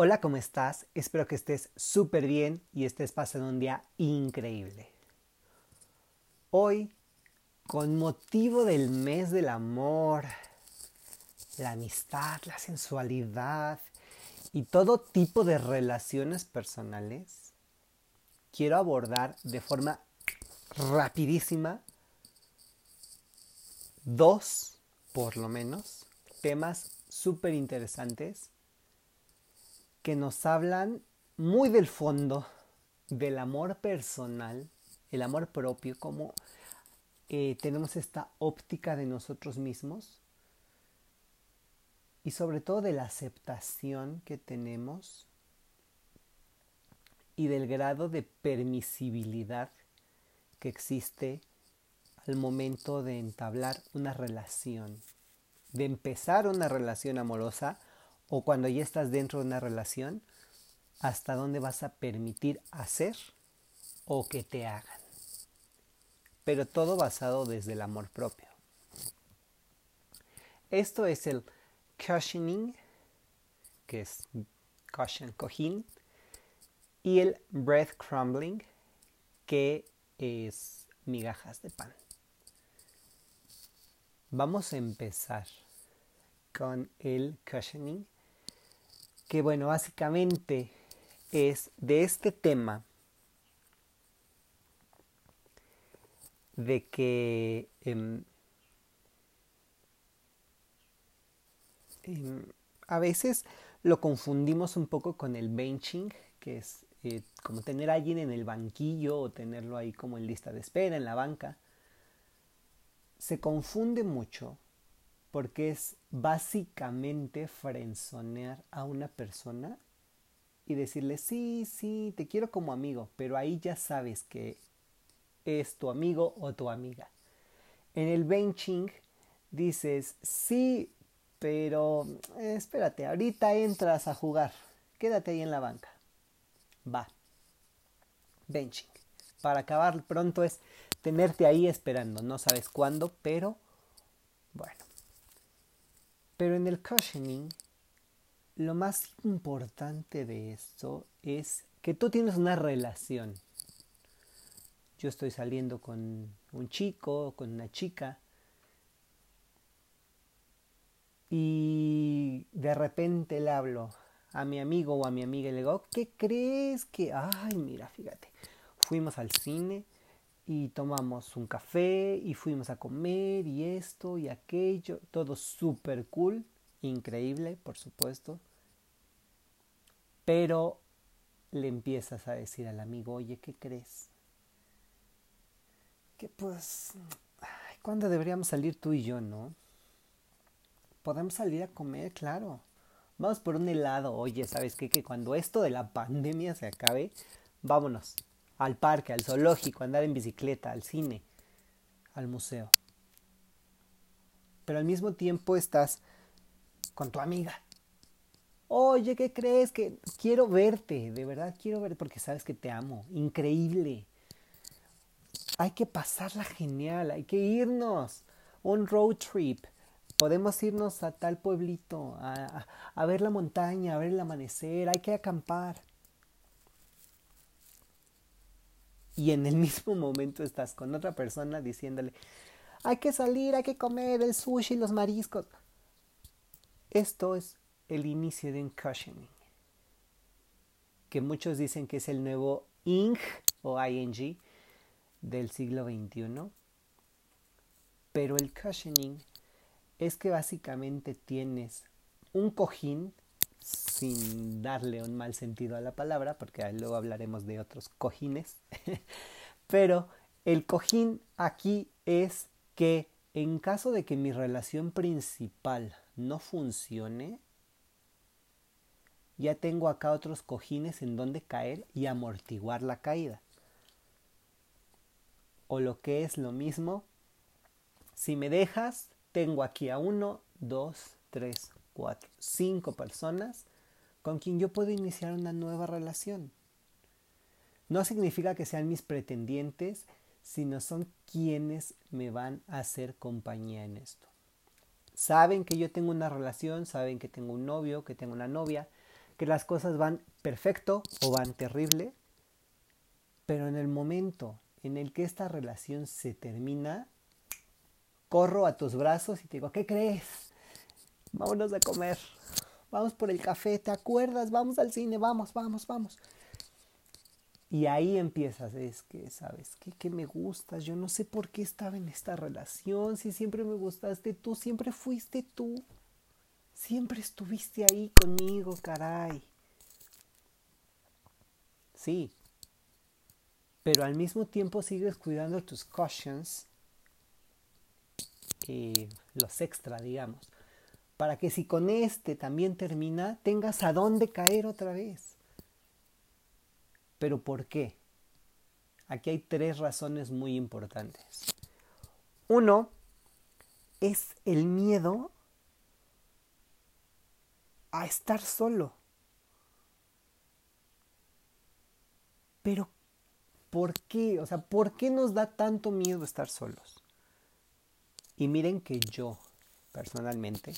Hola, ¿cómo estás? Espero que estés súper bien y estés pasando un día increíble. Hoy, con motivo del mes del amor, la amistad, la sensualidad y todo tipo de relaciones personales, quiero abordar de forma rapidísima dos, por lo menos, temas súper interesantes que nos hablan muy del fondo del amor personal, el amor propio, como eh, tenemos esta óptica de nosotros mismos y sobre todo de la aceptación que tenemos y del grado de permisibilidad que existe al momento de entablar una relación, de empezar una relación amorosa o cuando ya estás dentro de una relación, hasta dónde vas a permitir hacer o que te hagan. Pero todo basado desde el amor propio. Esto es el cushioning, que es cushion, cojín, y el breadcrumbing, que es migajas de pan. Vamos a empezar con el cushioning que bueno, básicamente es de este tema de que em, em, a veces lo confundimos un poco con el benching, que es eh, como tener a alguien en el banquillo o tenerlo ahí como en lista de espera, en la banca. Se confunde mucho porque es básicamente frenzonear a una persona y decirle, sí, sí, te quiero como amigo, pero ahí ya sabes que es tu amigo o tu amiga. En el benching dices, sí, pero eh, espérate, ahorita entras a jugar, quédate ahí en la banca. Va. Benching. Para acabar pronto es tenerte ahí esperando, no sabes cuándo, pero bueno. Pero en el cushioning, lo más importante de esto es que tú tienes una relación. Yo estoy saliendo con un chico, con una chica, y de repente le hablo a mi amigo o a mi amiga y le digo, ¿qué crees que? Ay, mira, fíjate, fuimos al cine y tomamos un café y fuimos a comer y esto y aquello, todo súper cool, increíble, por supuesto. Pero le empiezas a decir al amigo, oye, ¿qué crees? Que pues, ¿cuándo deberíamos salir tú y yo, no? Podemos salir a comer, claro. Vamos por un helado, oye, ¿sabes qué? Que cuando esto de la pandemia se acabe, vámonos al parque, al zoológico, andar en bicicleta, al cine, al museo. Pero al mismo tiempo estás con tu amiga. Oye, ¿qué crees? Que quiero verte, de verdad quiero verte porque sabes que te amo. Increíble. Hay que pasarla genial, hay que irnos. Un road trip. Podemos irnos a tal pueblito, a, a ver la montaña, a ver el amanecer, hay que acampar. Y en el mismo momento estás con otra persona diciéndole, hay que salir, hay que comer el sushi, los mariscos. Esto es el inicio de un cushioning, que muchos dicen que es el nuevo ing o ing del siglo XXI. Pero el cushioning es que básicamente tienes un cojín sin darle un mal sentido a la palabra, porque luego hablaremos de otros cojines. Pero el cojín aquí es que en caso de que mi relación principal no funcione, ya tengo acá otros cojines en donde caer y amortiguar la caída. O lo que es lo mismo, si me dejas, tengo aquí a uno, dos, tres, cuatro, cinco personas con quien yo puedo iniciar una nueva relación. No significa que sean mis pretendientes, sino son quienes me van a hacer compañía en esto. Saben que yo tengo una relación, saben que tengo un novio, que tengo una novia, que las cosas van perfecto o van terrible, pero en el momento en el que esta relación se termina, corro a tus brazos y te digo, ¿qué crees? Vámonos a comer, vamos por el café, ¿te acuerdas? Vamos al cine, vamos, vamos, vamos. Y ahí empiezas, es que, ¿sabes qué? Que me gustas, yo no sé por qué estaba en esta relación, si siempre me gustaste tú, siempre fuiste tú, siempre estuviste ahí conmigo, caray. Sí, pero al mismo tiempo sigues cuidando tus cautions, eh, los extra, digamos, para que si con este también termina, tengas a dónde caer otra vez. ¿Pero por qué? Aquí hay tres razones muy importantes. Uno es el miedo a estar solo. Pero, ¿por qué? O sea, ¿por qué nos da tanto miedo estar solos? Y miren que yo, personalmente,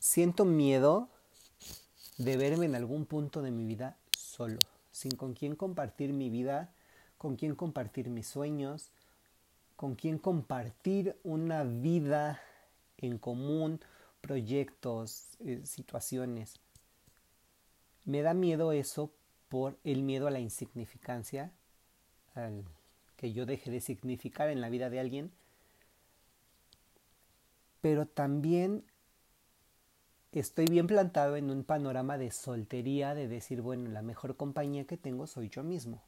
siento miedo de verme en algún punto de mi vida solo, sin con quién compartir mi vida, con quién compartir mis sueños, con quién compartir una vida en común, proyectos, eh, situaciones. Me da miedo eso por el miedo a la insignificancia, al que yo deje de significar en la vida de alguien, pero también estoy bien plantado en un panorama de soltería, de decir, bueno, la mejor compañía que tengo soy yo mismo.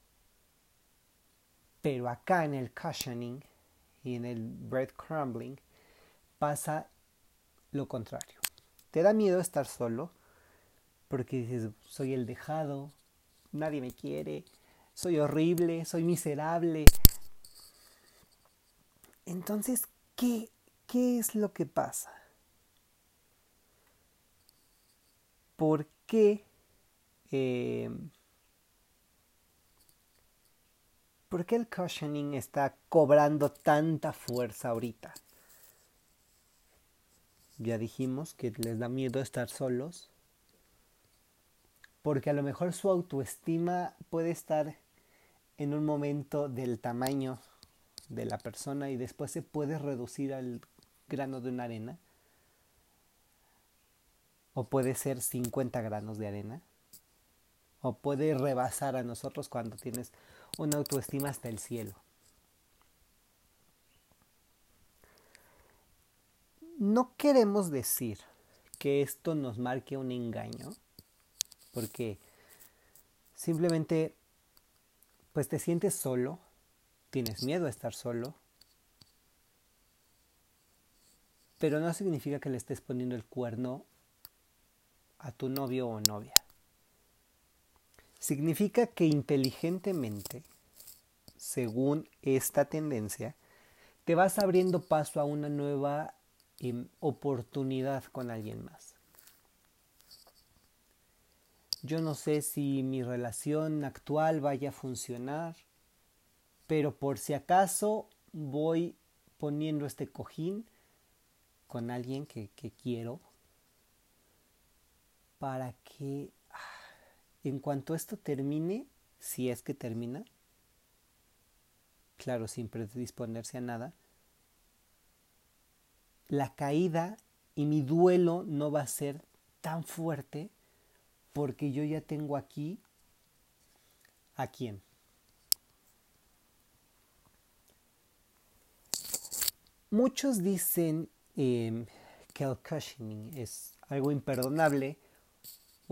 Pero acá en el cushioning y en el breadcrumbling pasa lo contrario. Te da miedo estar solo porque dices, soy el dejado, nadie me quiere, soy horrible, soy miserable. Entonces, ¿qué, qué es lo que pasa? Por qué, eh, por qué el cushioning está cobrando tanta fuerza ahorita. Ya dijimos que les da miedo estar solos, porque a lo mejor su autoestima puede estar en un momento del tamaño de la persona y después se puede reducir al grano de una arena o puede ser 50 granos de arena, o puede rebasar a nosotros cuando tienes una autoestima hasta el cielo. No queremos decir que esto nos marque un engaño, porque simplemente pues te sientes solo, tienes miedo a estar solo, pero no significa que le estés poniendo el cuerno a tu novio o novia. Significa que inteligentemente, según esta tendencia, te vas abriendo paso a una nueva em, oportunidad con alguien más. Yo no sé si mi relación actual vaya a funcionar, pero por si acaso voy poniendo este cojín con alguien que, que quiero para que ah, en cuanto esto termine, si es que termina, claro, sin predisponerse a nada, la caída y mi duelo no va a ser tan fuerte porque yo ya tengo aquí a quién. Muchos dicen em, que el cushioning es algo imperdonable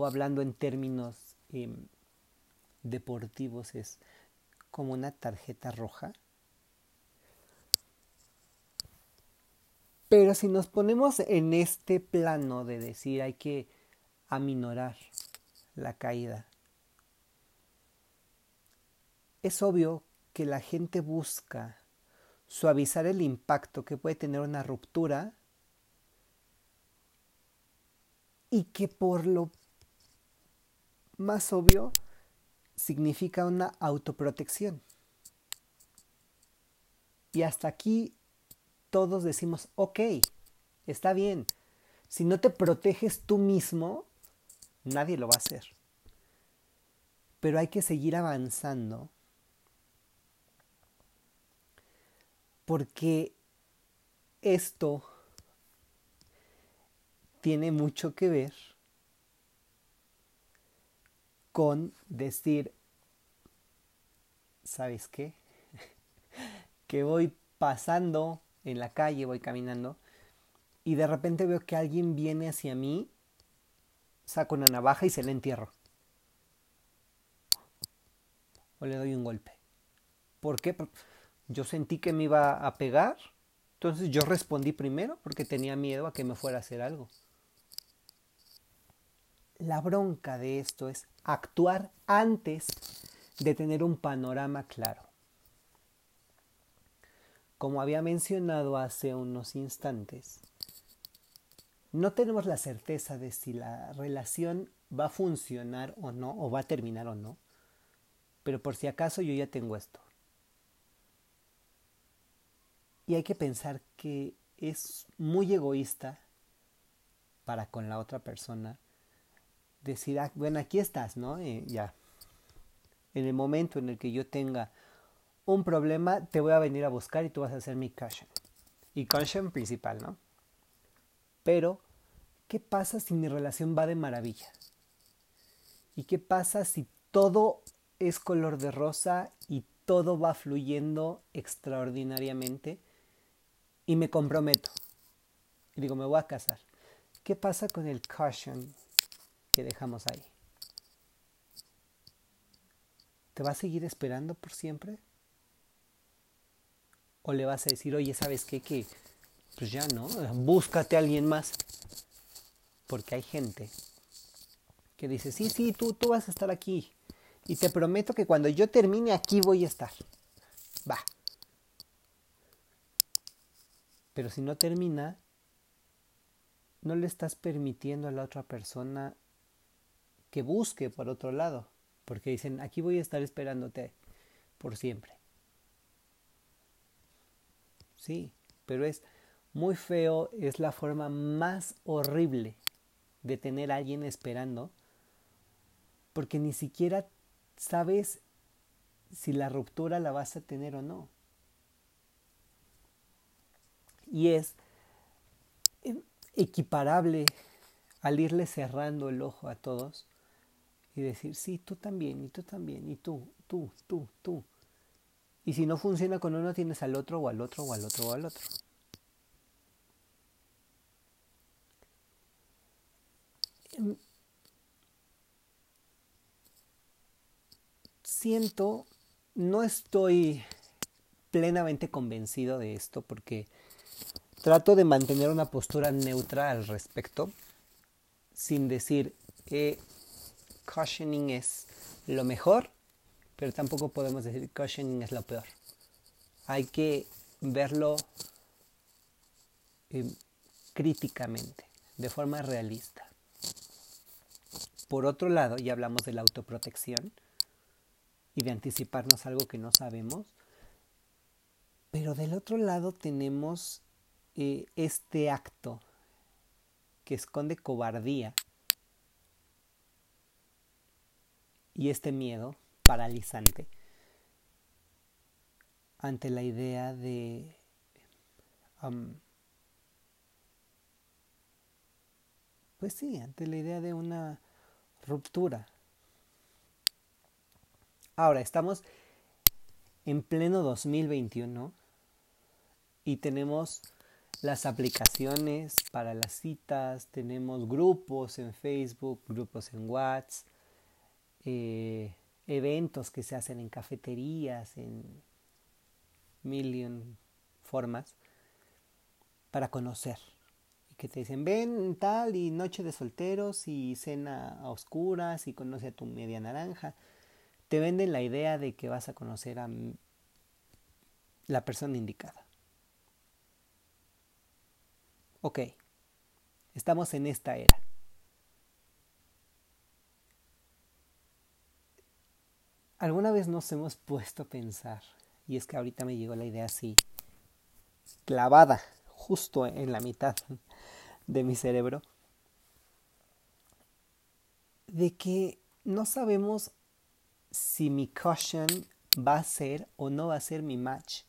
hablando en términos em, deportivos es como una tarjeta roja. Pero si nos ponemos en este plano de decir hay que aminorar la caída, es obvio que la gente busca suavizar el impacto que puede tener una ruptura y que por lo más obvio significa una autoprotección. Y hasta aquí todos decimos, ok, está bien, Si no te proteges tú mismo, nadie lo va a hacer. Pero hay que seguir avanzando porque esto tiene mucho que ver con decir, ¿sabes qué? que voy pasando en la calle, voy caminando, y de repente veo que alguien viene hacia mí, saco una navaja y se la entierro. O le doy un golpe. ¿Por qué? Yo sentí que me iba a pegar, entonces yo respondí primero porque tenía miedo a que me fuera a hacer algo. La bronca de esto es actuar antes de tener un panorama claro. Como había mencionado hace unos instantes, no tenemos la certeza de si la relación va a funcionar o no, o va a terminar o no, pero por si acaso yo ya tengo esto. Y hay que pensar que es muy egoísta para con la otra persona decir, ah, bueno, aquí estás, ¿no? Eh, ya. En el momento en el que yo tenga un problema, te voy a venir a buscar y tú vas a ser mi cushion. Y cushion principal, ¿no? Pero, ¿qué pasa si mi relación va de maravilla? ¿Y qué pasa si todo es color de rosa y todo va fluyendo extraordinariamente y me comprometo? Y digo, me voy a casar. ¿Qué pasa con el caution que dejamos ahí? ¿Te va a seguir esperando por siempre? ¿O le vas a decir, oye, ¿sabes qué? Que pues ya no, búscate a alguien más. Porque hay gente que dice, sí, sí, tú, tú vas a estar aquí. Y te prometo que cuando yo termine aquí voy a estar. Va. Pero si no termina, no le estás permitiendo a la otra persona que busque por otro lado. Porque dicen, aquí voy a estar esperándote por siempre. Sí, pero es muy feo, es la forma más horrible de tener a alguien esperando, porque ni siquiera sabes si la ruptura la vas a tener o no. Y es equiparable al irle cerrando el ojo a todos y decir, sí, tú también, y tú también, y tú, tú, tú, tú. Y si no funciona con uno, tienes al otro, o al otro, o al otro, o al otro. Siento, no estoy plenamente convencido de esto porque trato de mantener una postura neutra al respecto, sin decir que cushioning es lo mejor, pero tampoco podemos decir cushioning es lo peor. Hay que verlo eh, críticamente, de forma realista. Por otro lado, ya hablamos de la autoprotección y de anticiparnos algo que no sabemos, pero del otro lado tenemos eh, este acto que esconde cobardía y este miedo paralizante ante la idea de pues sí, ante la idea de una ruptura. Ahora, estamos en pleno 2021 y tenemos las aplicaciones para las citas, tenemos grupos en Facebook, grupos en WhatsApp, eh, eventos que se hacen en cafeterías, en million formas, para conocer. Y que te dicen, ven tal y noche de solteros y cena a oscuras y conoce a tu media naranja. Te venden la idea de que vas a conocer a la persona indicada. Ok, estamos en esta era. ¿Alguna vez nos hemos puesto a pensar? Y es que ahorita me llegó la idea así, clavada, justo en la mitad, de mi cerebro, de que no sabemos si mi caution va a ser o no va a ser mi match.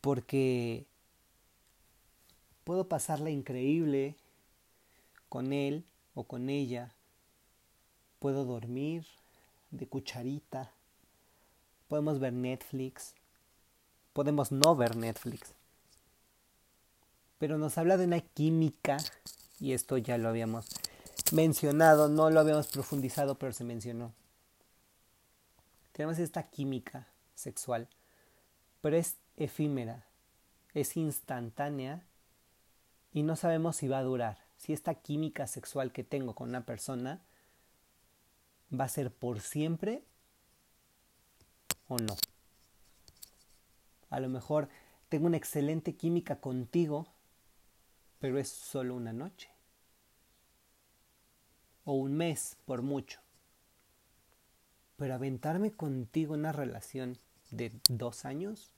Porque puedo pasarla increíble con él o con ella. Puedo dormir de cucharita. Podemos ver Netflix. Podemos no ver Netflix. Pero nos habla de una química, y esto ya lo habíamos mencionado, no lo habíamos profundizado, pero se mencionó. Tenemos esta química sexual, pero es efímera, es instantánea y no sabemos si va a durar. Si esta química sexual que tengo con una persona va a ser por siempre o no. A lo mejor tengo una excelente química contigo, pero es solo una noche. O un mes, por mucho. Pero aventarme contigo una relación de dos años,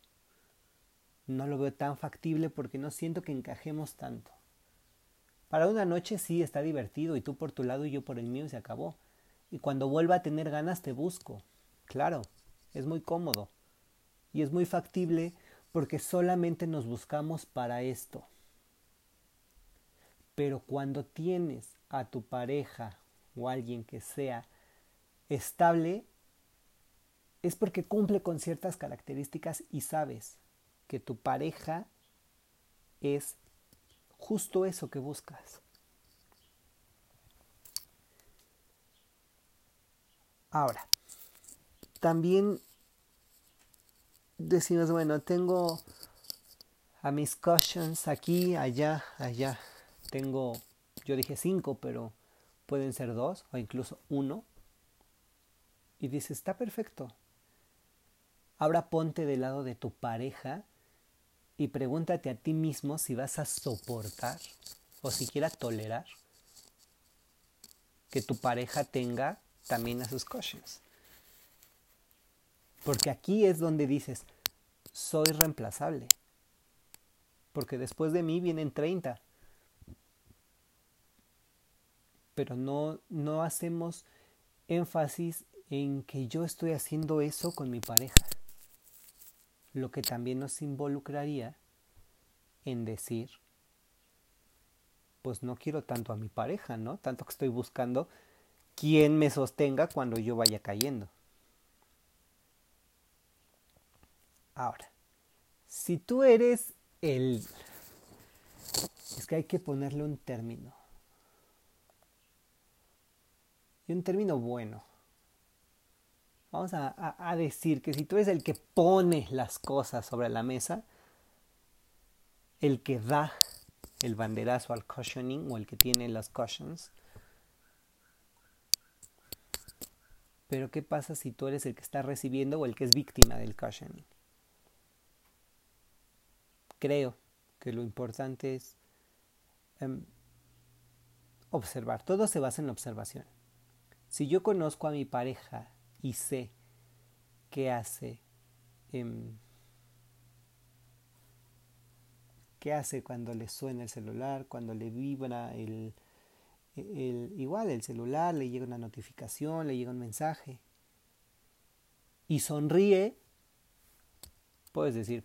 no lo veo tan factible porque no siento que encajemos tanto. Para una noche sí está divertido y tú por tu lado y yo por el mío se acabó. Y cuando vuelva a tener ganas te busco. Claro, es muy cómodo. Y es muy factible porque solamente nos buscamos para esto. Pero cuando tienes a tu pareja o alguien que sea estable, es porque cumple con ciertas características y sabes que tu pareja es justo eso que buscas. Ahora, también decimos, bueno, tengo a mis cushions aquí, allá, allá. Tengo, yo dije cinco, pero pueden ser dos o incluso uno. Y dices, está perfecto. Ahora ponte del lado de tu pareja y pregúntate a ti mismo si vas a soportar o siquiera tolerar que tu pareja tenga también a sus cushions. Porque aquí es donde dices, soy reemplazable. Porque después de mí vienen 30. Pero no, no hacemos énfasis en que yo estoy haciendo eso con mi pareja lo que también nos involucraría en decir, pues no quiero tanto a mi pareja, ¿no? Tanto que estoy buscando quien me sostenga cuando yo vaya cayendo. Ahora, si tú eres el... Es que hay que ponerle un término. Y un término bueno vamos a, decir que si tú eres el que pone las cosas sobre la mesa, el que da el banderazo al cushioning o el que tiene las cushions, pero ¿qué pasa si tú eres el que está recibiendo o el que es víctima del cushioning? Creo que lo importante es em, observar. Todo se basa en la observación. Si yo conozco a mi pareja y sé qué hace. Em, qué hace cuando le suena el celular, cuando le vibra el, el, igual el celular, le llega una notificación, le llega un mensaje y sonríe, puedes decir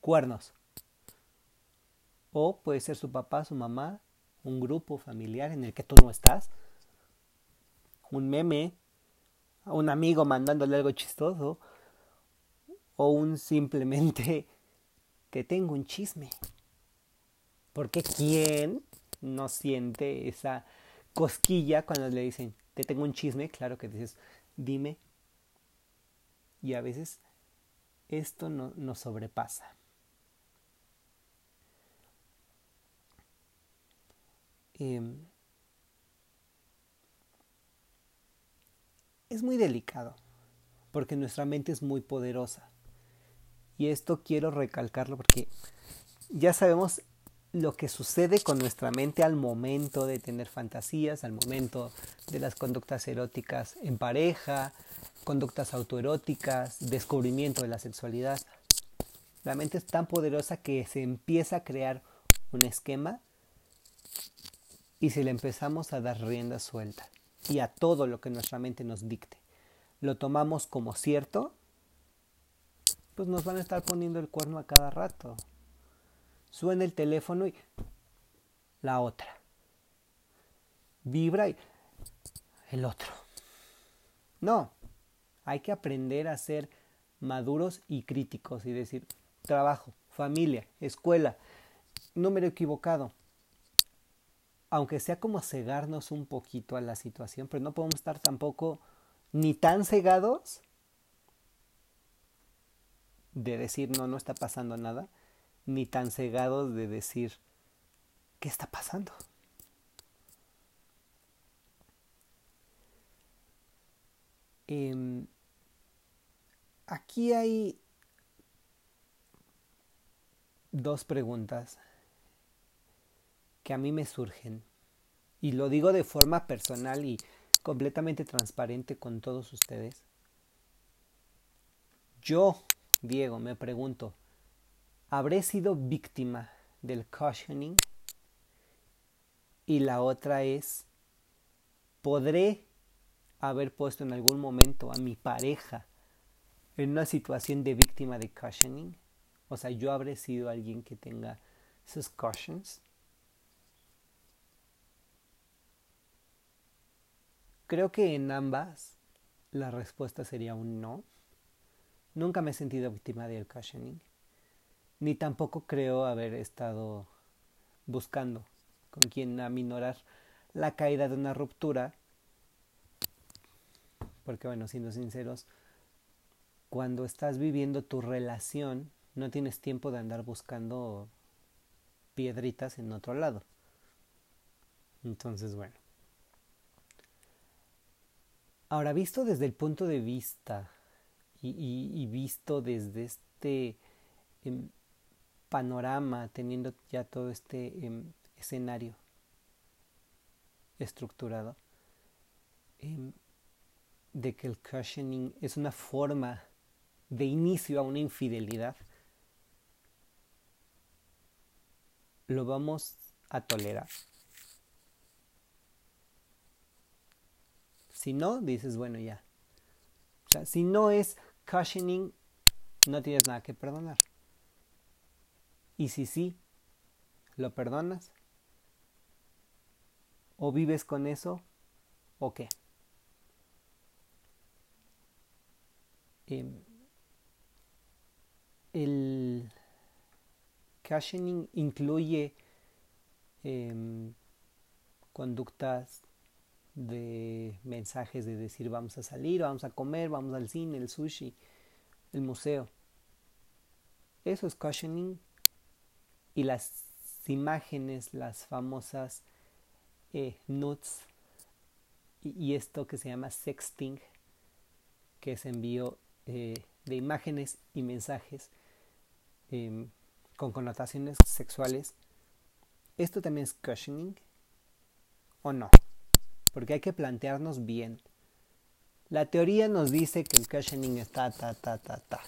cuernos. O puede ser su papá, su mamá, un grupo familiar en el que tú no estás, un meme un amigo mandándole algo chistoso o un simplemente que tengo un chisme. Porque ¿quién no siente esa cosquilla cuando le dicen, te tengo un chisme? Claro que dices, dime. Y a veces esto no, nos sobrepasa. Em, es muy delicado, porque nuestra mente es muy poderosa. Y esto quiero recalcarlo porque ya sabemos lo que sucede con nuestra mente al momento de tener fantasías, al momento de las conductas eróticas en pareja, conductas autoeróticas, descubrimiento de la sexualidad. La mente es tan poderosa que se empieza a crear un esquema y si le empezamos a dar rienda suelta y a todo lo que nuestra mente nos dicte, lo tomamos como cierto, pues nos van a estar poniendo el cuerno a cada rato. Suena el teléfono y la otra. Vibra y el otro. No, hay que aprender a ser maduros y críticos y decir, trabajo, familia, escuela, número equivocado. Aunque sea como cegarnos un poquito a la situación, pero no podemos estar tampoco ni tan cegados de decir no, no está pasando nada, ni tan cegados de decir ¿qué está pasando? Em, aquí hay dos preguntas que a mí me surgen. Y lo digo de forma personal y completamente transparente con todos ustedes. Yo, Diego, me pregunto, ¿habré sido víctima del cushioning? Y la otra es, ¿podré haber puesto en algún momento a mi pareja en una situación de víctima de cushioning? O sea, yo habré sido alguien que tenga sus cautions. Creo que en ambas la respuesta sería un no. Nunca me he sentido víctima del cushioning. Ni tampoco creo haber estado buscando con quien aminorar la caída de una ruptura. Porque bueno, siendo sinceros, cuando estás viviendo tu relación, no tienes tiempo de andar buscando piedritas en otro lado. Entonces, bueno. Ahora, visto desde el punto de vista y, visto desde este em, panorama, teniendo ya todo este em, escenario estructurado, em, de que el cushioning es una forma de inicio a una infidelidad, lo vamos a tolerar. Si no, dices, bueno, ya. O sea, si no es cushioning, no tienes nada que perdonar. Y si sí, ¿lo perdonas? ¿O vives con eso? ¿O qué? Em, el cushioning incluye em, conductas de mensajes de decir vamos a salir, vamos a comer, vamos al cine, el sushi, el museo. Eso es cushioning y las imágenes, las famosas eh, nudes y, esto que se llama sexting, que es envío eh, de imágenes y mensajes em, con connotaciones sexuales, ¿esto también es cushioning o no? Porque hay que plantearnos bien. La teoría nos dice que el cushioning está ta, ta, ta, ta.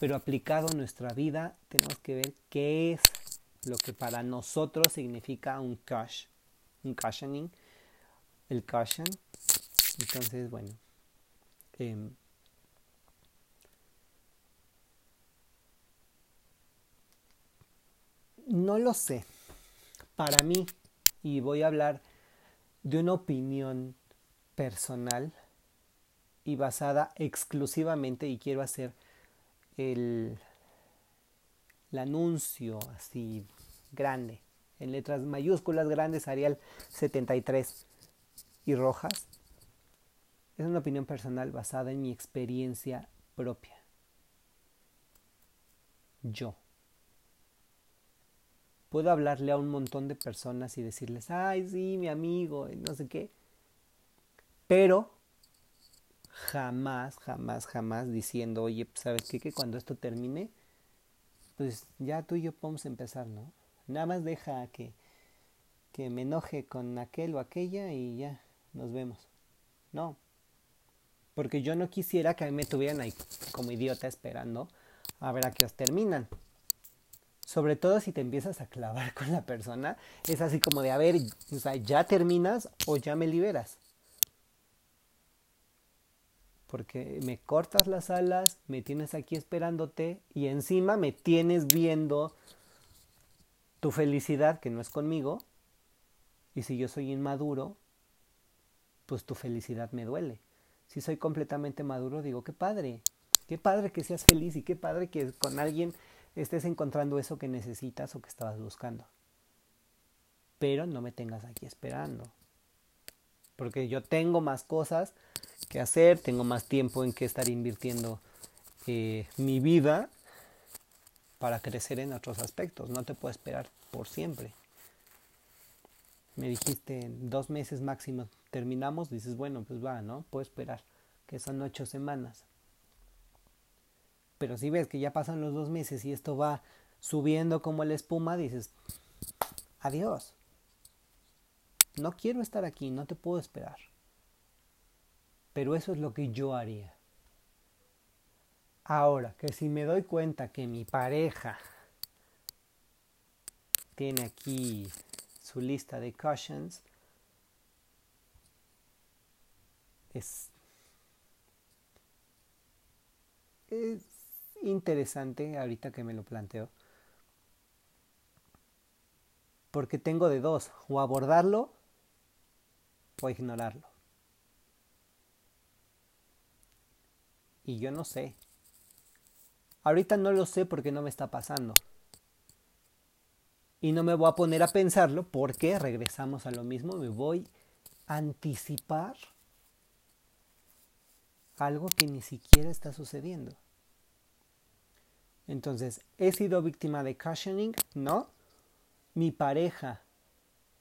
Pero aplicado a nuestra vida, tenemos que ver qué es lo que para nosotros significa un cush, un cushioning, el cushion. Entonces, bueno, eh, No lo sé. Para mí, y voy a hablar de una opinión personal y basada exclusivamente, y quiero hacer el, anuncio así grande, en letras mayúsculas grandes, Arial 73 y rojas. Es una opinión personal basada en mi experiencia propia. Yo puedo hablarle a un montón de personas y decirles, ay, sí, mi amigo, no sé qué. Pero jamás, jamás, jamás diciendo, oye, ¿sabes qué? Que cuando esto termine, pues ya tú y yo podemos empezar, ¿no? Nada más deja que, que me enoje con aquel o aquella y ya, nos vemos. No. Porque yo no quisiera que a mí me tuvieran ahí como idiota esperando a ver a qué os terminan. Sobre todo si te empiezas a clavar con la persona, es así como de, a ver, o sea, ya terminas o ya me liberas. Porque me cortas las alas, me tienes aquí esperándote y encima me tienes viendo tu felicidad, que no es conmigo, y si yo soy inmaduro, pues tu felicidad me duele. Si soy completamente maduro, digo, qué padre, qué padre que seas feliz y qué padre que con alguien estés encontrando eso que necesitas o que estabas buscando. Pero no me tengas aquí esperando. Porque yo tengo más cosas que hacer, tengo más tiempo en que estar invirtiendo eh, mi vida para crecer en otros aspectos. No te puedo esperar por siempre. Me dijiste dos meses máximo terminamos, dices, bueno, pues va, ¿no? Puedo esperar, que son ocho semanas. Pero si ves que ya pasan los dos meses y esto va subiendo como la espuma, dices, adiós. No quiero estar aquí, no te puedo esperar. Pero eso es lo que yo haría. Ahora, que si me doy cuenta que mi pareja tiene aquí su lista de cautions, es, es interesante ahorita que me lo planteo. Porque tengo de dos, o abordarlo o ignorarlo. Y yo no sé. Ahorita no lo sé porque no me está pasando. Y no me voy a poner a pensarlo porque regresamos a lo mismo, me voy a anticipar algo que ni siquiera está sucediendo. Entonces, ¿he sido víctima de cushioning? No. Mi pareja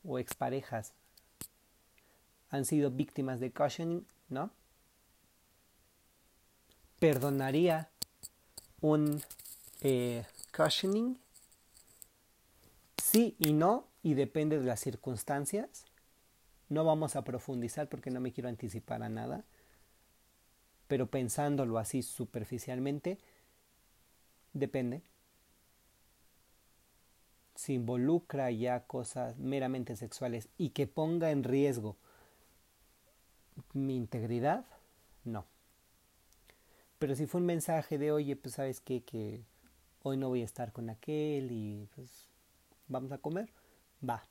o exparejas han sido víctimas de cushioning? No. ¿Perdonaría un eh, cushioning? Sí y no, y depende de las circunstancias. No vamos a profundizar porque no me quiero anticipar a nada, pero pensándolo así superficialmente, depende. Si involucra ya cosas meramente sexuales y que ponga en riesgo mi integridad, no. Pero si fue un mensaje de, oye, pues sabes qué, que hoy no voy a estar con aquel y pues vamos a comer, va.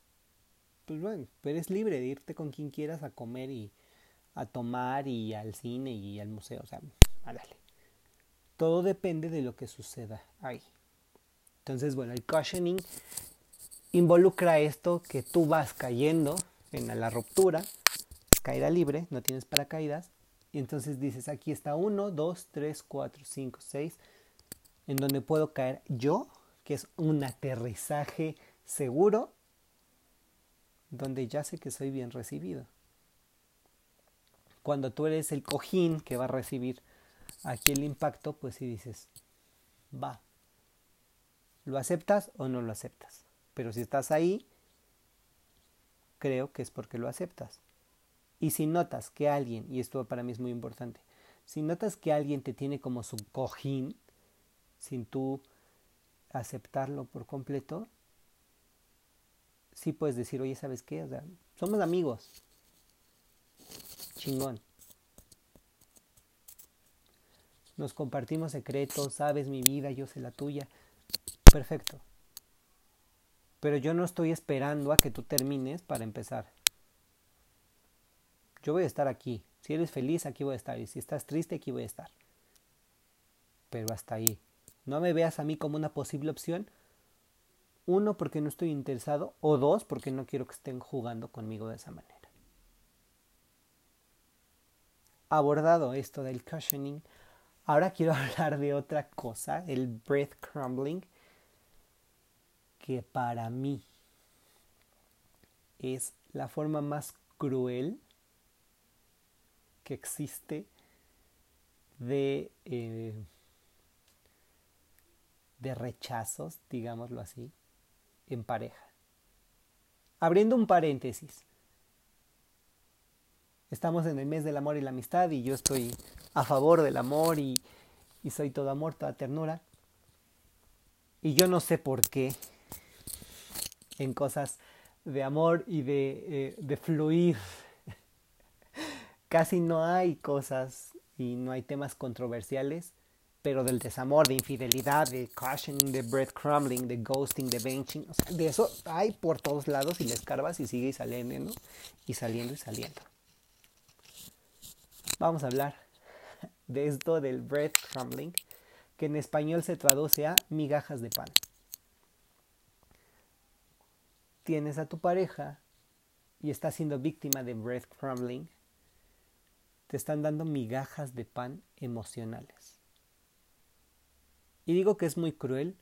Pues bueno, eres libre de irte con quien quieras a comer y a tomar y al cine y al museo, o sea. Todo depende de lo que suceda ahí. Entonces, bueno, el cushioning involucra esto que tú vas cayendo en la ruptura, caída libre, no tienes paracaídas, y entonces dices, aquí está 1, 2, 3, 4, 5, 6, en donde puedo caer yo, que es un aterrizaje seguro donde ya sé que soy bien recibido. Cuando tú eres el cojín que va a recibir aquí el impacto, pues si dices, va, ¿lo aceptas o no lo aceptas? Pero si estás ahí, creo que es porque lo aceptas. Y si notas que alguien, y esto para mí es muy importante, si notas que alguien te tiene como su cojín, sin tú aceptarlo por completo, sí puedes decir, oye, ¿sabes qué? Somos amigos. Chingón. Nos compartimos secretos, sabes mi vida, yo sé la tuya. Perfecto. Pero yo no estoy esperando a que tú termines para empezar. Yo voy a estar aquí. Si eres feliz, aquí voy a estar. Y si estás triste, aquí voy a estar. Pero hasta ahí. No me veas a mí como una posible opción uno, porque no estoy interesado. O dos, porque no quiero que estén jugando conmigo de esa manera. Abordado esto del cushioning, ahora quiero hablar de otra cosa, el breath crumbling, que para mí es la forma más cruel que existe de, eh, de rechazos, digámoslo así, en pareja. Abriendo un paréntesis. Estamos en el mes del amor y la amistad y yo estoy a favor del amor y, soy todo amor, toda ternura. Y yo no sé por qué en cosas de amor y de, eh, de fluir. Casi no hay cosas y no hay temas controversiales, pero del desamor, de infidelidad, de caution, de breadcrumbing, de ghosting, de benching, o sea, de eso hay por todos lados y le escarbas y sigue saliendo, y saliendo y saliendo. Vamos a hablar de esto del breadcrumbing, que en español se traduce a migajas de pan. Tienes a tu pareja y está siendo víctima de breadcrumbing, te están dando migajas de pan emocionales. Y digo que es muy cruel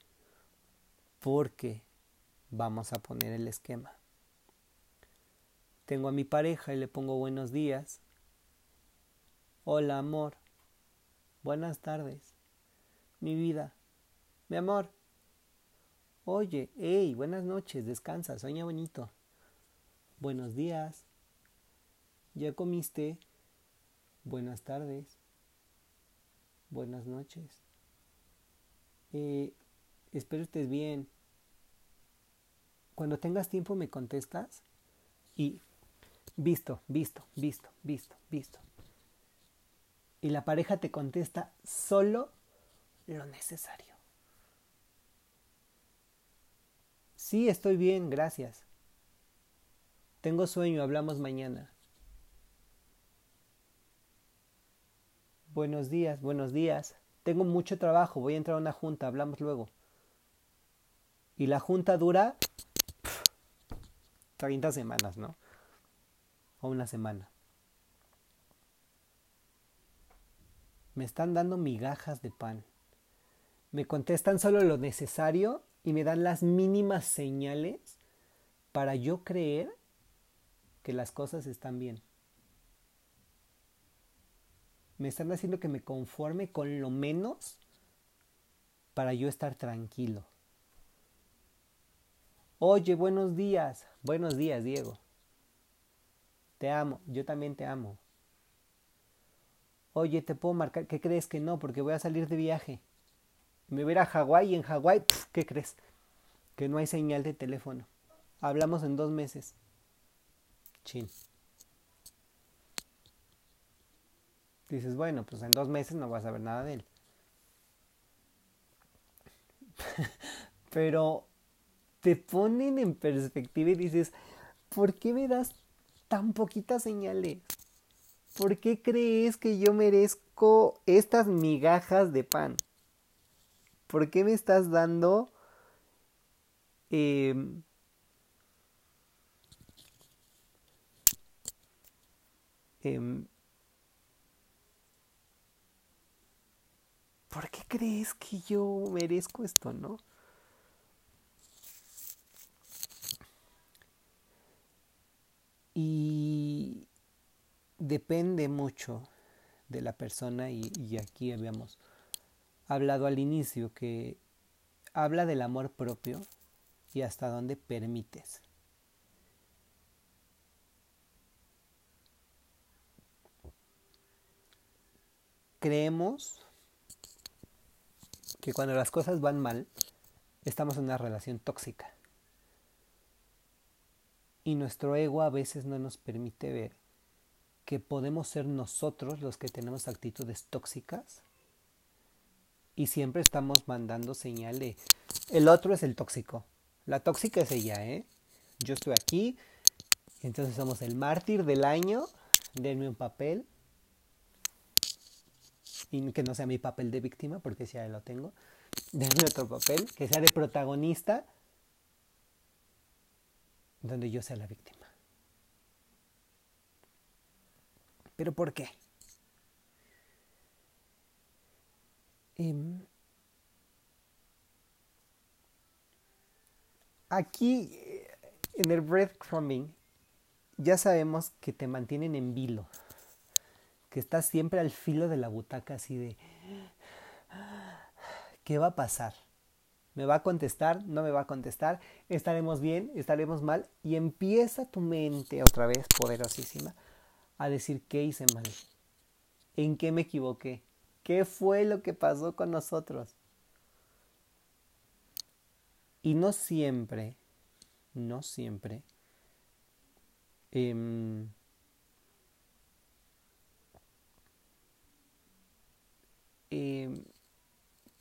porque vamos a poner el esquema. Tengo a mi pareja y le pongo buenos días. Hola amor. Buenas tardes. Mi vida. Mi amor. Oye, hey, buenas noches, descansa, sueña bonito. Buenos días. ¿Ya comiste? Buenas tardes. Buenas noches. Eh, espero estés bien. Cuando tengas tiempo me contestas y visto, visto, visto, visto, visto. Y la pareja te contesta solo lo necesario. Sí, estoy bien, gracias. Tengo sueño, hablamos mañana. Buenos días, buenos días. Tengo mucho trabajo, voy a entrar a una junta, hablamos luego. Y la junta dura 30 semanas, ¿no? O una semana. Me están dando migajas de pan. Me contestan solo lo necesario y me dan las mínimas señales para yo creer que las cosas están bien me están haciendo que me conforme con lo menos para yo estar tranquilo. Oye, buenos días. Buenos días, Diego. Te amo. Yo también te amo. Oye, te puedo marcar. ¿Qué crees que no? Porque voy a salir de viaje. Me voy a ir a Hawái y en Hawái, ¿qué crees? Que no hay señal de teléfono. Hablamos en dos meses. Chin. Dices, bueno, pues en dos meses no vas a ver nada de él. Pero te ponen en perspectiva y dices, ¿por qué me das tan poquitas señales? ¿Por qué crees que yo merezco estas migajas de pan? ¿Por qué me estás dando eh, ¿por qué crees que yo merezco esto, no? Y depende mucho de la persona y, y, aquí habíamos hablado al inicio que habla del amor propio y hasta dónde permites. Creemos que cuando las cosas van mal, estamos en una relación tóxica. Y nuestro ego a veces no nos permite ver que podemos ser nosotros los que tenemos actitudes tóxicas y siempre estamos mandando señal de el otro es el tóxico. La tóxica es ella, ¿eh? Yo estoy aquí, entonces somos el mártir del año, denme un papel y que no sea mi papel de víctima, porque si ya lo tengo, denme otro papel, que sea de protagonista, donde yo sea la víctima. ¿Pero por qué? Em, aquí, eh, en el breadcrumbing, ya sabemos que te mantienen en vilo que estás siempre al filo de la butaca así de, ¿qué va a pasar? ¿Me va a contestar? ¿No me va a contestar? ¿Estaremos bien? ¿Estaremos mal? Y empieza tu mente otra vez poderosísima a decir qué hice mal, en qué me equivoqué, qué fue lo que pasó con nosotros. Y no siempre, no siempre, em, em,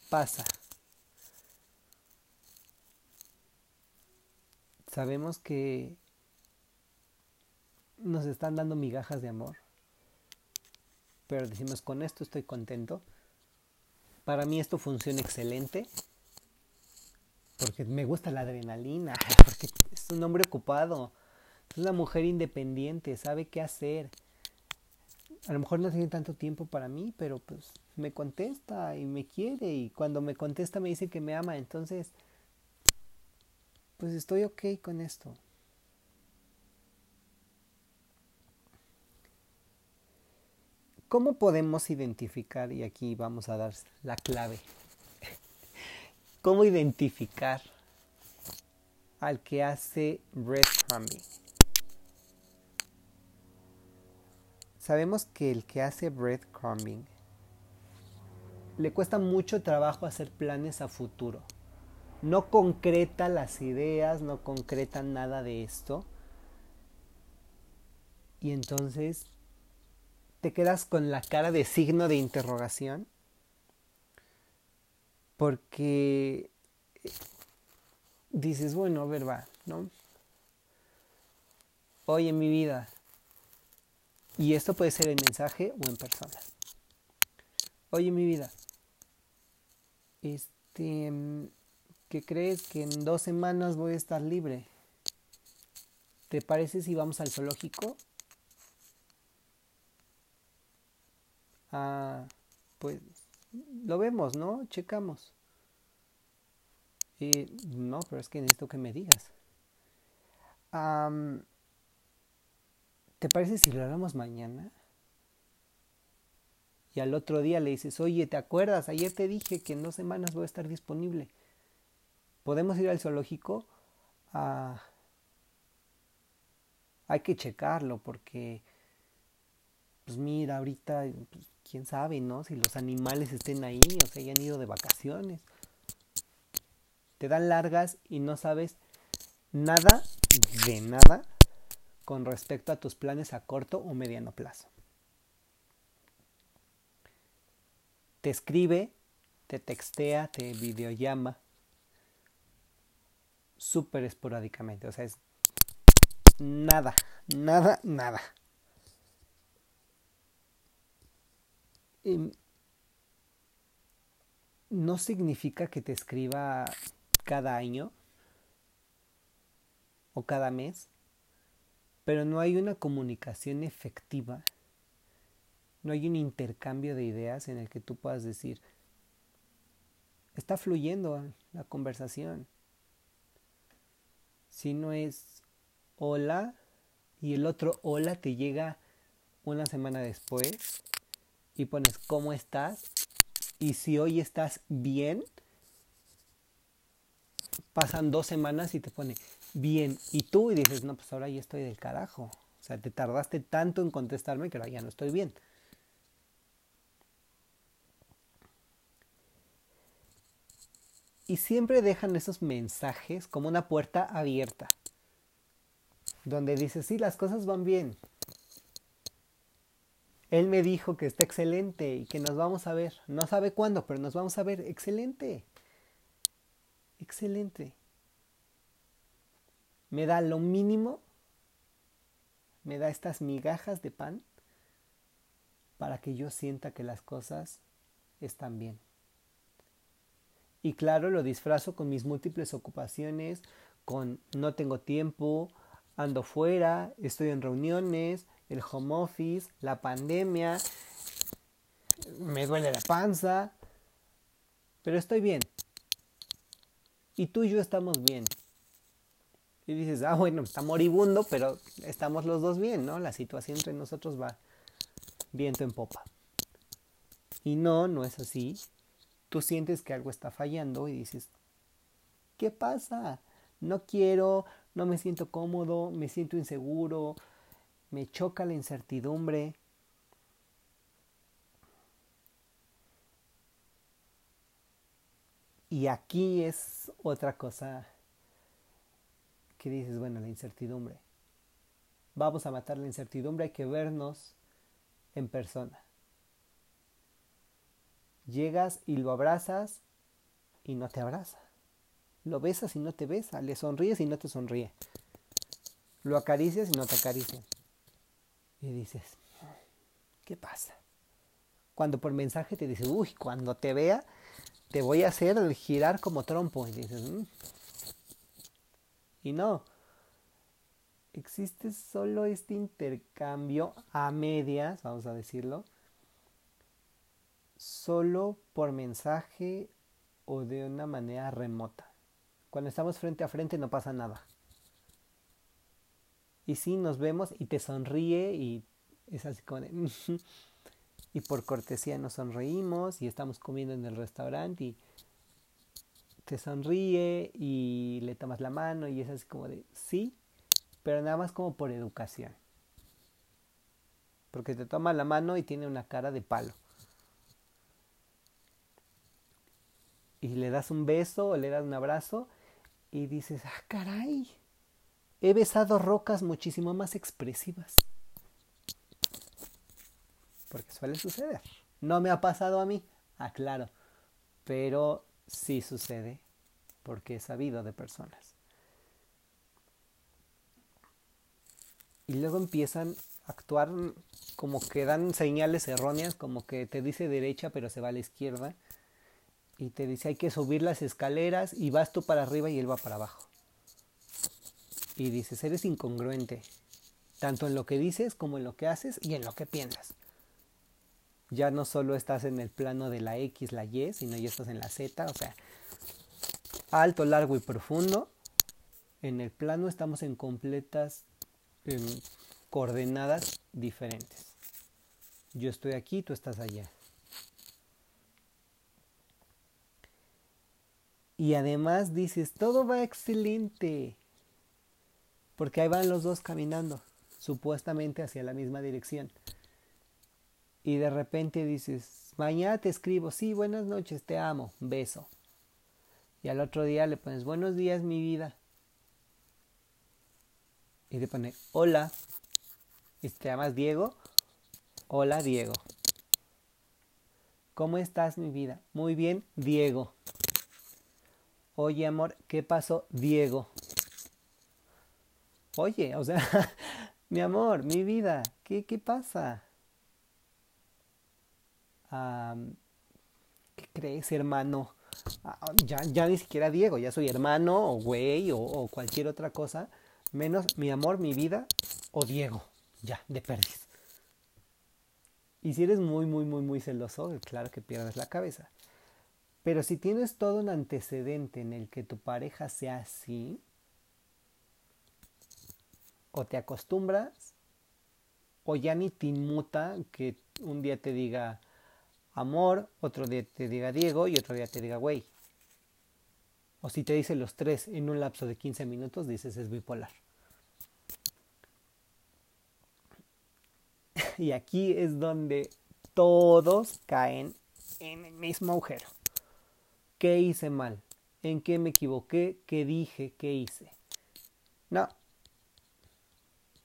pasa. Sabemos que nos están dando migajas de amor, pero decimos, con esto estoy contento. Para mí esto funciona excelente porque me gusta la adrenalina, porque es un hombre ocupado, es una mujer independiente, sabe qué hacer. A lo mejor no tiene tanto tiempo para mí, pero pues me contesta y me quiere y cuando me contesta me dice que me ama, entonces pues estoy ok con esto. ¿Cómo podemos identificar, y aquí vamos a dar la clave, cómo identificar al que hace breadcrumbing. Sabemos que el que hace breadcrumbing le cuesta mucho trabajo hacer planes a futuro. No concreta las ideas, no concreta nada de esto. Y entonces te quedas con la cara de signo de interrogación porque dices, bueno, a ¿no? Hoy en mi vida, y esto puede ser en mensaje o en persona. Oye, mi vida, este, ¿qué crees que en dos semanas voy a estar libre? ¿Te parece si vamos al zoológico? Ah, pues lo vemos, ¿no? Checamos. Y no, pero es que necesito que me digas. ¿Te parece si lo hablamos mañana? Y al otro día le dices, oye, ¿te acuerdas? Ayer te dije que en dos semanas voy a estar disponible. ¿Podemos ir al zoológico? Ah, hay que checarlo porque, pues mira, ahorita pues, quién sabe, ¿no? Si los animales estén ahí o se hayan ido de vacaciones. Te dan largas y no sabes nada de nada con respecto a tus planes a corto o mediano plazo. Te escribe, te textea, te videollama súper esporádicamente. O sea, es nada, nada, nada. Em, no significa que te escriba cada año o cada mes, pero no hay una comunicación efectiva, no hay un intercambio de ideas en el que tú puedas decir, está fluyendo la conversación. Si no es hola y el otro hola te llega una semana después y pones cómo estás y si hoy estás bien, pasan dos semanas y te pone bien y tú y dices, no, pues ahora ya estoy del carajo. O sea, te tardaste tanto en contestarme que ahora ya no estoy bien. Y siempre dejan esos mensajes como una puerta abierta, donde dices, sí, las cosas van bien, él me dijo que está excelente y que nos vamos a ver. No sabe cuándo, pero nos vamos a ver. Excelente. Excelente. Me da lo mínimo. Me da estas migajas de pan para que yo sienta que las cosas están bien. Y claro, lo disfrazo con mis múltiples ocupaciones, con no tengo tiempo, ando fuera, estoy en reuniones, el home office, la pandemia, me duele la panza, pero estoy bien. Y tú y yo estamos bien. Y dices, ah, bueno, está moribundo, pero estamos los dos bien, ¿no? La situación entre nosotros va viento en popa. Y no, no es así. Tú sientes que algo está fallando y dices, ¿qué pasa? No quiero, no me siento cómodo, me siento inseguro, me choca la incertidumbre. Y aquí es otra cosa dices, bueno, la incertidumbre. Vamos a matar la incertidumbre, hay que vernos en persona. Llegas y lo abrazas y no te abraza. Lo besas y no te besa. Le sonríes y no te sonríe. Lo acaricias y no te acaricia. Y dices, ¿qué pasa? Cuando por mensaje te dice, uy, cuando te vea, te voy a hacer girar como trompo. Y dices, mm". Y no. Existe solo este intercambio a medias, vamos a decirlo, solo por mensaje o de una manera remota. Cuando estamos frente a frente no pasa nada. Y sí, nos vemos y te sonríe y es así como de... y por cortesía nos sonreímos y estamos comiendo en el restaurante y te sonríe y le tomas la mano y es así como de sí, pero nada más como por educación. Porque te toma la mano y tiene una cara de palo. y le das un beso o le das un abrazo y dices, ah, caray, he besado rocas muchísimo más expresivas. Porque suele suceder. No me ha pasado a mí, aclaro, pero sí sucede porque he sabido de personas. Y luego empiezan a actuar como que dan señales erróneas, como que te dice derecha pero se va a la izquierda y te dice hay que subir las escaleras y vas tú para arriba y él va para abajo. Y dices, eres incongruente, tanto en lo que dices como en lo que haces y en lo que piensas. Ya no solo estás en el plano de la X, la Y, sino ya estás en la Z, o sea, alto, largo y profundo. En el plano estamos en completas coordenadas diferentes. Yo estoy aquí, tú estás allá. Y además dices, todo va excelente. Porque ahí van los dos caminando, supuestamente hacia la misma dirección. Y de repente dices, mañana te escribo, sí, buenas noches, te amo, beso. Y al otro día le pones, buenos días, mi vida. Y te pone, hola. Y te llamas Diego, hola, Diego. ¿Cómo estás, mi vida? Muy bien, Diego. Oye, amor, ¿qué pasó, Diego? Oye, o sea, mi amor, mi vida, ¿qué, qué pasa? ¿Qué crees, hermano? Ah, ya, ya ni siquiera Diego, ya soy hermano o güey o, o, cualquier otra cosa, menos mi amor, mi vida o Diego, ya, de perdiz. Y si eres muy, muy, muy, muy celoso, claro que pierdes la cabeza. Pero si tienes todo un antecedente en el que tu pareja sea así, o te acostumbras, o ya ni te inmuta que un día te diga amor, otro día te diga Diego y otro día te diga güey. O si te dice los tres en un lapso de 15 minutos, dices es bipolar. y aquí es donde todos caen en el mismo agujero. ¿Qué hice mal? ¿En qué me equivoqué? ¿Qué dije? ¿Qué hice? No.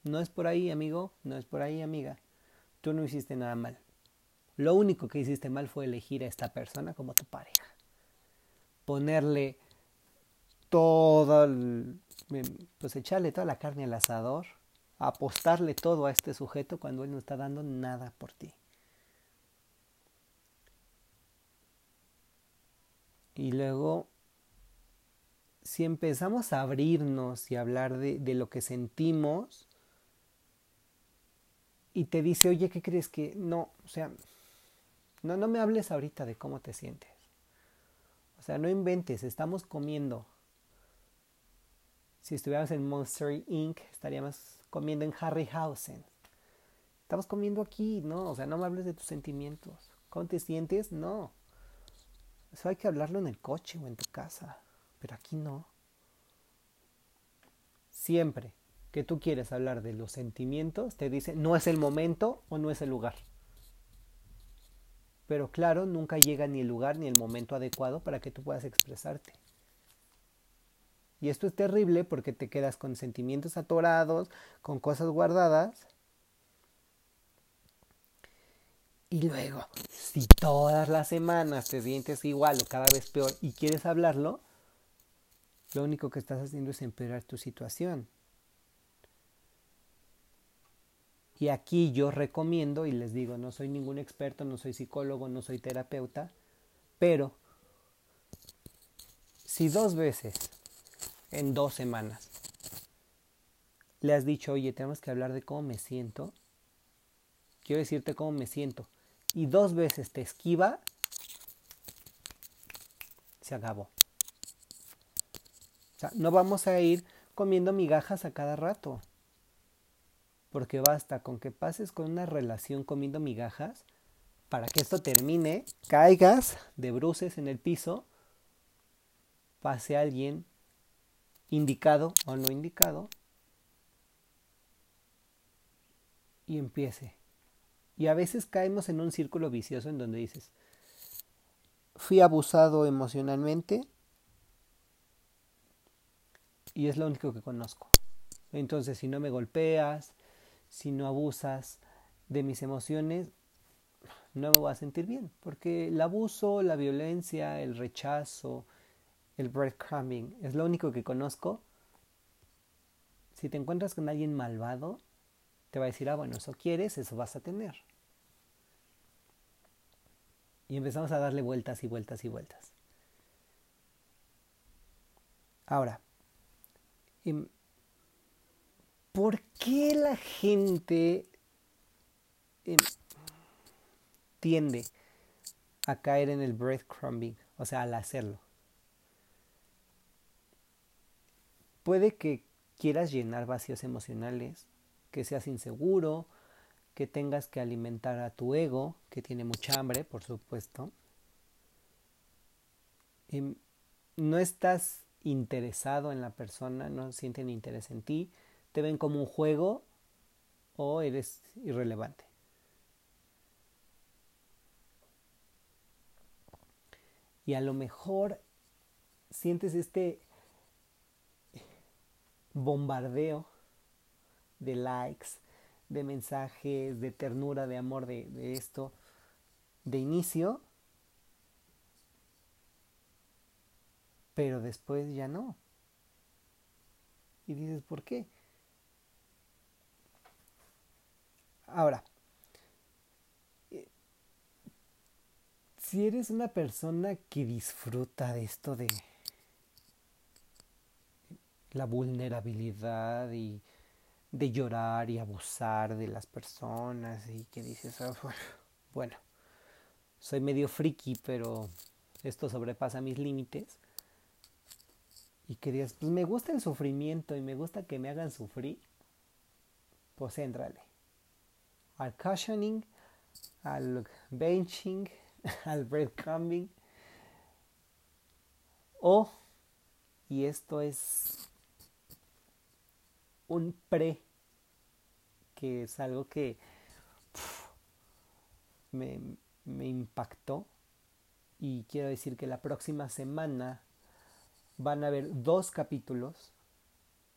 No es por ahí, amigo. No es por ahí, amiga. Tú no hiciste nada mal. Lo único que hiciste mal fue elegir a esta persona como tu pareja. Ponerle todo, pues echarle toda la carne al asador, apostarle todo a este sujeto cuando él no está dando nada por ti. Y luego, si empezamos a abrirnos y hablar de, de lo que sentimos, y te dice, oye, ¿qué crees que no? O sea, no, no me hables ahorita de cómo te sientes. O sea, no inventes, estamos comiendo. Si estuviéramos en Monster Inc., estaríamos comiendo en Harryhausen. Estamos comiendo aquí, ¿no? O sea, no me hables de tus sentimientos. ¿Cómo te sientes? No. Eso hay que hablarlo en el coche o en tu casa, pero aquí no. Siempre que tú quieres hablar de los sentimientos, te dice no es el momento o no es el lugar. Pero claro, nunca llega ni el lugar ni el momento adecuado para que tú puedas expresarte. Y esto es terrible porque te quedas con sentimientos atorados, con cosas guardadas. Y luego, si todas las semanas te sientes igual o cada vez peor y quieres hablarlo, lo único que estás haciendo es empeorar tu situación. Y aquí yo recomiendo y les digo, no soy ningún experto, no soy psicólogo, no soy terapeuta, pero si dos veces en dos semanas le has dicho, oye, tenemos que hablar de cómo me siento, quiero decirte cómo me siento, y dos veces te esquiva, se acabó. O sea, no vamos a ir comiendo migajas a cada rato. Porque basta con que pases con una relación comiendo migajas para que esto termine, caigas de bruces en el piso, pase alguien indicado o no indicado y empiece. Y a veces caemos en un círculo vicioso en donde dices, fui abusado emocionalmente y es lo único que conozco. Entonces, si no me golpeas, si no abusas de mis emociones, no me voy a sentir bien, porque el abuso, la violencia, el rechazo, el breadcrumbing es lo único que conozco. Si te encuentras con alguien malvado, te va a decir, ah, bueno, eso quieres, eso vas a tener. Y empezamos a darle vueltas y vueltas y vueltas. Ahora, em, ¿por qué la gente em, tiende a caer en el breadcrumbing? O sea, al hacerlo. Puede que quieras llenar vacíos emocionales, que seas inseguro, que tengas que alimentar a tu ego, que tiene mucha hambre, por supuesto. Em, no estás interesado en la persona, no sienten interés en ti, te ven como un juego o eres irrelevante. Y a lo mejor sientes este bombardeo de likes, de mensajes, de ternura, de amor, de, de esto, de inicio, pero después ya no. Y dices, ¿por qué? Ahora, eh, si eres una persona que disfruta de esto de la vulnerabilidad y de llorar y abusar de las personas y que dices, ah, bueno, soy medio friki, pero esto sobrepasa mis límites. Y que digas, pues me gusta el sufrimiento y me gusta que me hagan sufrir, pues éntrale. Al cushioning, al benching, al breadcrumbing. O, y esto es un pre, que es algo que me, me impactó. Y quiero decir que la próxima semana van a haber dos capítulos.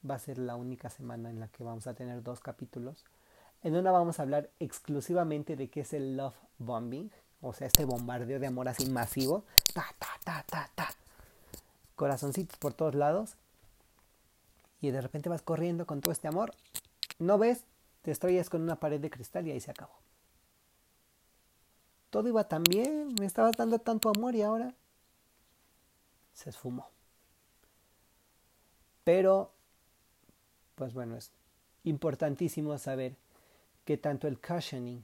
Va a ser la única semana en la que vamos a tener dos capítulos. En una vamos a hablar exclusivamente de qué es el love bombing, o sea, este bombardeo de amor así masivo. Ta, ta, ta, ta, ta. Corazoncitos por todos lados y de repente vas corriendo con todo este amor, no ves, te estrellas con una pared de cristal y ahí se acabó. Todo iba tan bien, me estabas dando tanto amor y ahora se esfumó. Pero, pues bueno, es importantísimo saber que tanto el cushioning,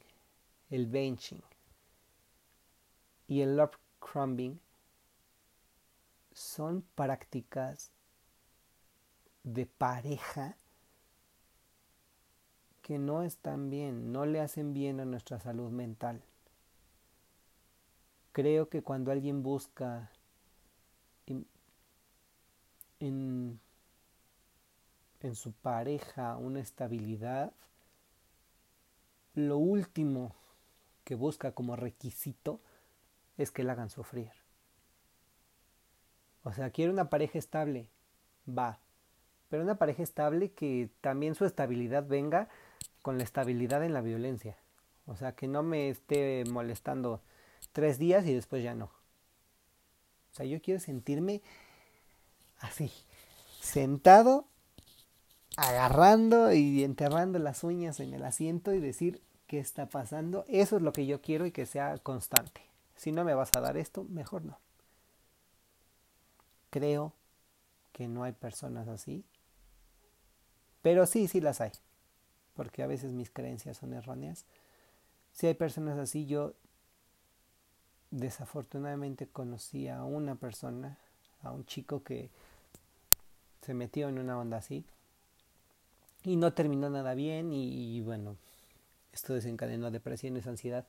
el benching y el love crumbing son prácticas de pareja que no están bien, no le hacen bien a nuestra salud mental. Creo que cuando alguien busca en, en, su pareja una estabilidad, lo último que busca como requisito es que la hagan sufrir. O sea, quiere una pareja estable, va. Pero una pareja estable que también su estabilidad venga con la estabilidad en la violencia. O sea, que no me esté molestando tres días y después ya no. O sea, yo quiero sentirme así, sentado, agarrando y enterrando las uñas en el asiento y decir qué está pasando. Eso es lo que yo quiero y que sea constante. Si no me vas a dar esto, mejor no. Creo que no hay personas así. Pero sí, sí las hay. Porque a veces mis creencias son erróneas. Si hay personas así, yo desafortunadamente conocí a una persona, a un chico que se metió en una onda así y no terminó nada bien y, bueno, esto desencadenó depresiones, ansiedad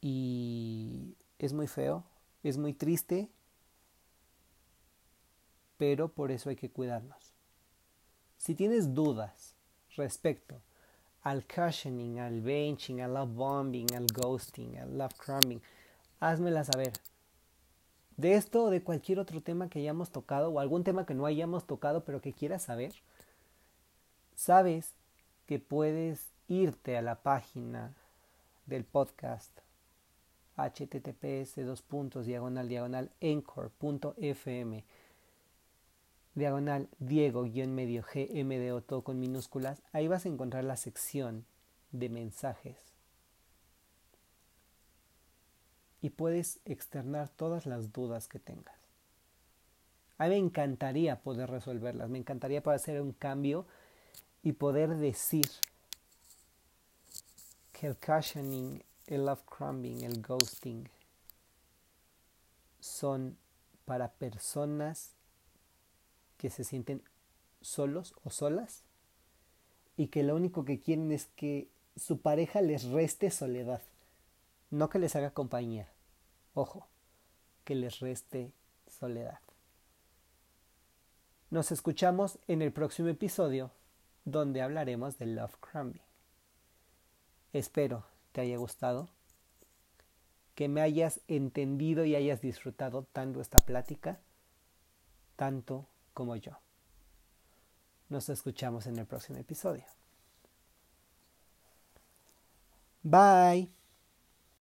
y es muy feo, es muy triste, pero por eso hay que cuidarnos. Si tienes dudas respecto al cushioning, al benching, al love bombing, al ghosting, al love crumbing, házmela saber. De esto o de cualquier otro tema que hayamos tocado o algún tema que no hayamos tocado pero que quieras saber, sabes que puedes irte a la página del podcast https dos puntos diagonal diagonal encore.fm diagonal Diego guion medio GMDO todo con minúsculas, ahí vas a encontrar la sección de mensajes. Y puedes externar todas las dudas que tengas. A mí me encantaría poder resolverlas, me encantaría poder hacer un cambio y poder decir que el cushioning, el love crumbing, el ghosting son para personas que se sienten solos o solas y que lo único que quieren es que su pareja les reste soledad, no que les haga compañía. Ojo, que les reste soledad. Nos escuchamos en el próximo episodio donde hablaremos de love crumbing. Espero te haya gustado, que me hayas entendido y hayas disfrutado tanto esta plática, tanto como yo. Nos escuchamos en el próximo episodio. Bye.